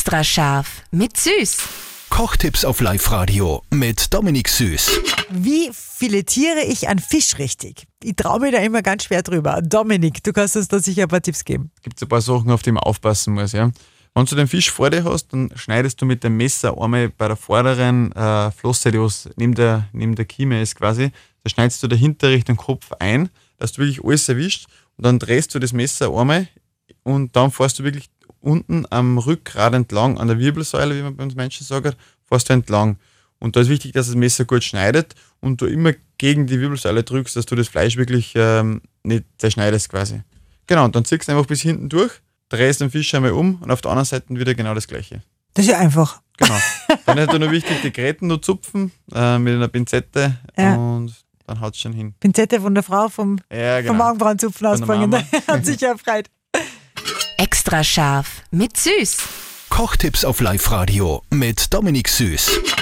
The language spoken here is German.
Extra scharf mit Süß. Kochtipps auf Live-Radio mit Dominik Süß. Wie filetiere ich einen Fisch richtig? Ich traue mir da immer ganz schwer drüber. Dominik, du kannst uns da sicher ein paar Tipps geben. gibt es ein paar Sachen, auf die man aufpassen muss. Ja. Wenn du den Fisch vor dir hast, dann schneidest du mit dem Messer einmal bei der vorderen äh, Flosse, die was neben der, neben der Kieme ist quasi, da schneidest du dahinter Richtung Kopf ein, dass du wirklich alles erwischt und dann drehst du das Messer einmal und dann fährst du wirklich unten am Rückgrat entlang, an der Wirbelsäule, wie man bei uns Menschen sagt, fährst du entlang. Und da ist wichtig, dass das Messer gut schneidet und du immer gegen die Wirbelsäule drückst, dass du das Fleisch wirklich ähm, nicht zerschneidest quasi. Genau, und dann ziehst du einfach bis hinten durch, drehst den Fisch einmal um und auf der anderen Seite wieder genau das gleiche. Das ist ja einfach. Genau. Dann ist nur wichtig, die Gräten nur zupfen äh, mit einer Pinzette Ja. und dann haut es schon hin. Pinzette von der Frau vom, Ja, vom genau. Augenbrauenzupfen Von der ausbringen. Mama. Hat sich ja erfreut. Extra scharf mit Süß. Kochtipps auf Live-Radio mit Dominik Süß.